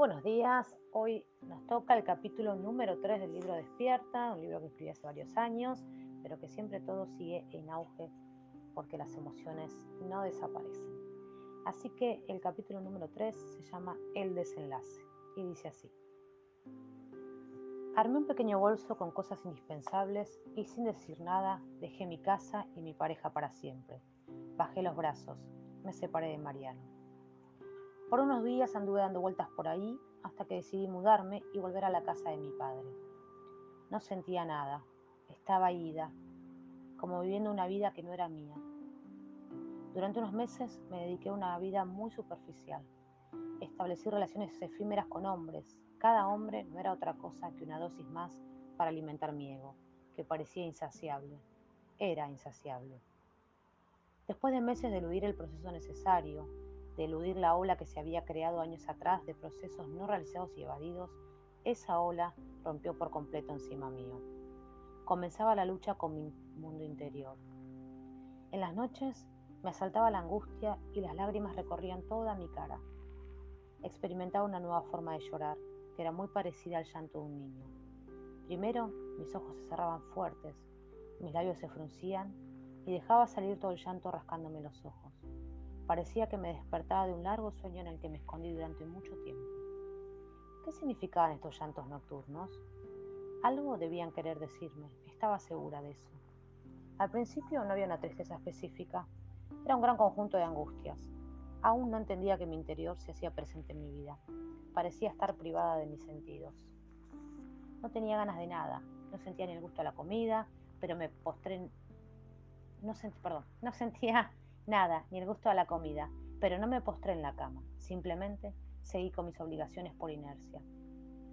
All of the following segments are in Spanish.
buenos días. Hoy nos toca el capítulo número 3 del libro Despierta, un libro que escribí hace varios años, pero que siempre todo sigue en auge porque las emociones no desaparecen. Así que el capítulo número 3 se llama El desenlace y dice así. Armé un pequeño bolso con cosas indispensables y sin decir nada dejé mi casa y mi pareja para siempre. Bajé los brazos, me separé de Mariano. Por unos días anduve dando vueltas por ahí hasta que decidí mudarme y volver a la casa de mi padre. No sentía nada, estaba ida, como viviendo una vida que no era mía. Durante unos meses me dediqué a una vida muy superficial. Establecí relaciones efímeras con hombres. Cada hombre no era otra cosa que una dosis más para alimentar mi ego, que parecía insaciable. Era insaciable. Después de meses de eludir el proceso necesario, de eludir la ola que se había creado años atrás de procesos no realizados y evadidos, esa ola rompió por completo encima mío. Comenzaba la lucha con mi mundo interior. En las noches me asaltaba la angustia y las lágrimas recorrían toda mi cara. Experimentaba una nueva forma de llorar, que era muy parecida al llanto de un niño. Primero, mis ojos se cerraban fuertes, mis labios se fruncían y dejaba salir todo el llanto rascándome los ojos. Parecía que me despertaba de un largo sueño en el que me escondí durante mucho tiempo. ¿Qué significaban estos llantos nocturnos? Algo debían querer decirme, estaba segura de eso. Al principio no había una tristeza específica, era un gran conjunto de angustias. Aún no entendía que mi interior se hacía presente en mi vida. Parecía estar privada de mis sentidos. No tenía ganas de nada, no sentía ni el gusto de la comida, pero me postré... No sentí, perdón, no sentía Nada, ni el gusto a la comida, pero no me postré en la cama, simplemente seguí con mis obligaciones por inercia.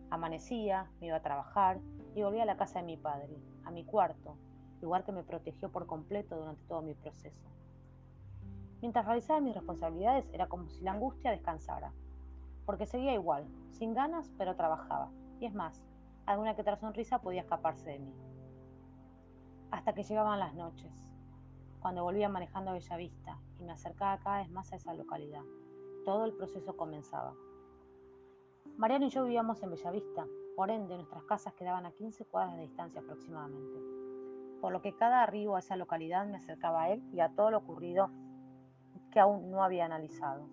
Amanecía, me iba a trabajar y volví a la casa de mi padre, a mi cuarto, lugar que me protegió por completo durante todo mi proceso. Mientras realizaba mis responsabilidades era como si la angustia descansara, porque seguía igual, sin ganas, pero trabajaba. Y es más, alguna que otra sonrisa podía escaparse de mí. Hasta que llegaban las noches, cuando volvía manejando a Bellavista y me acercaba cada vez más a esa localidad. Todo el proceso comenzaba. Mariano y yo vivíamos en Bellavista, por ende nuestras casas quedaban a 15 cuadras de distancia aproximadamente, por lo que cada arribo a esa localidad me acercaba a él y a todo lo ocurrido que aún no había analizado.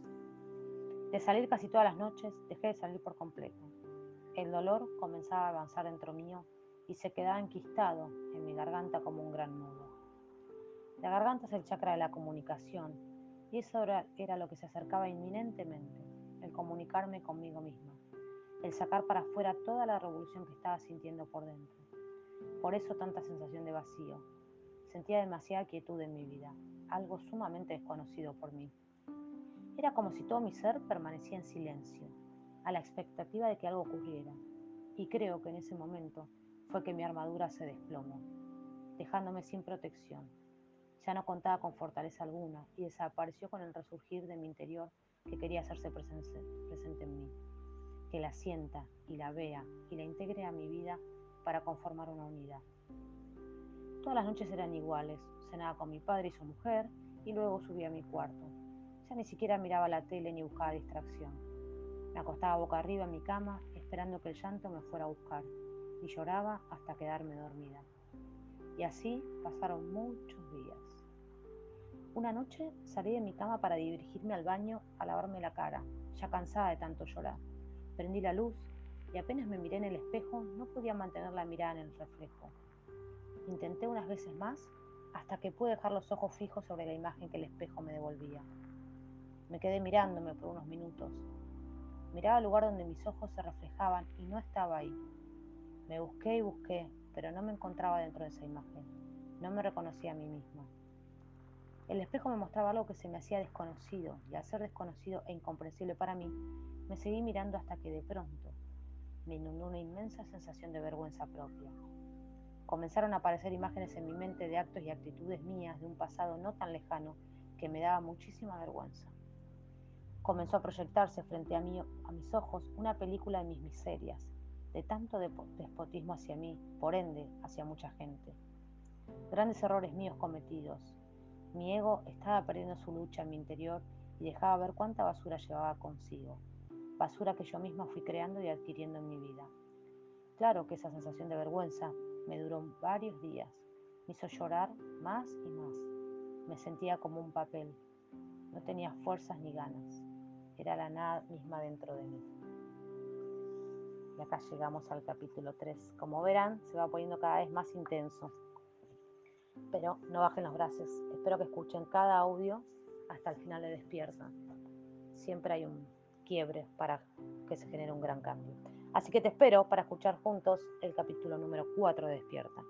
De salir casi todas las noches, dejé de salir por completo. El dolor comenzaba a avanzar dentro mío y se quedaba enquistado en mi garganta como un gran nudo. La garganta es el chakra de la comunicación y eso era, lo que se acercaba inminentemente, el comunicarme conmigo misma, el sacar para afuera toda la revolución que estaba sintiendo por dentro. Por eso tanta sensación de vacío. Sentía demasiada quietud en mi vida, algo sumamente desconocido por mí. Era como si todo mi ser permanecía en silencio, a la expectativa de que algo ocurriera. Y creo que en ese momento fue que mi armadura se desplomó, dejándome sin protección, ya no contaba con fortaleza alguna y desapareció con el resurgir de mi interior que quería hacerse presente, en mí, que la sienta y la vea y la integre a mi vida para conformar una unidad. Todas las noches eran iguales, cenaba con mi padre y su mujer y luego subía a mi cuarto. Ya ni siquiera miraba la tele ni buscaba distracción. Me acostaba boca arriba en mi cama esperando que el llanto me fuera a buscar y lloraba hasta quedarme dormida. Y así pasaron muchos días. Una noche salí de mi cama para dirigirme al baño a lavarme la cara, ya cansada de tanto llorar. Prendí la luz y apenas me miré en el espejo no podía mantener la mirada en el reflejo. Intenté unas veces más hasta que pude dejar los ojos fijos sobre la imagen que el espejo me devolvía. Me quedé mirándome por unos minutos. Miraba el lugar donde mis ojos se reflejaban y no estaba ahí. Me busqué y busqué, pero no me encontraba dentro de esa imagen. No me reconocía a mí misma. El espejo me mostraba algo que se me hacía desconocido, y al ser desconocido e incomprensible para mí, me seguí mirando hasta que de pronto me inundó una inmensa sensación de vergüenza propia. Comenzaron a aparecer imágenes en mi mente de actos y actitudes mías de un pasado no tan lejano que me daba muchísima vergüenza. Comenzó a proyectarse frente a mí, a mis ojos, una película de mis miserias, de tanto despotismo hacia mí, por ende hacia mucha gente. Grandes errores míos cometidos. Mi ego estaba perdiendo su lucha en mi interior y dejaba ver cuánta basura llevaba consigo. basura que yo misma fui creando y adquiriendo en mi vida. Claro que esa sensación de vergüenza me duró varios días, me hizo llorar más y más. Me sentía como un papel, no tenía fuerzas ni ganas, era la nada misma dentro de mí. Y acá llegamos al capítulo 3. Como verán, se va poniendo cada vez más intenso. Pero no bajen los brazos. Espero que escuchen cada audio hasta el final de Despierta. Siempre hay un quiebre para que se genere un gran cambio. Así que te espero para escuchar juntos el capítulo número 4 de Despierta.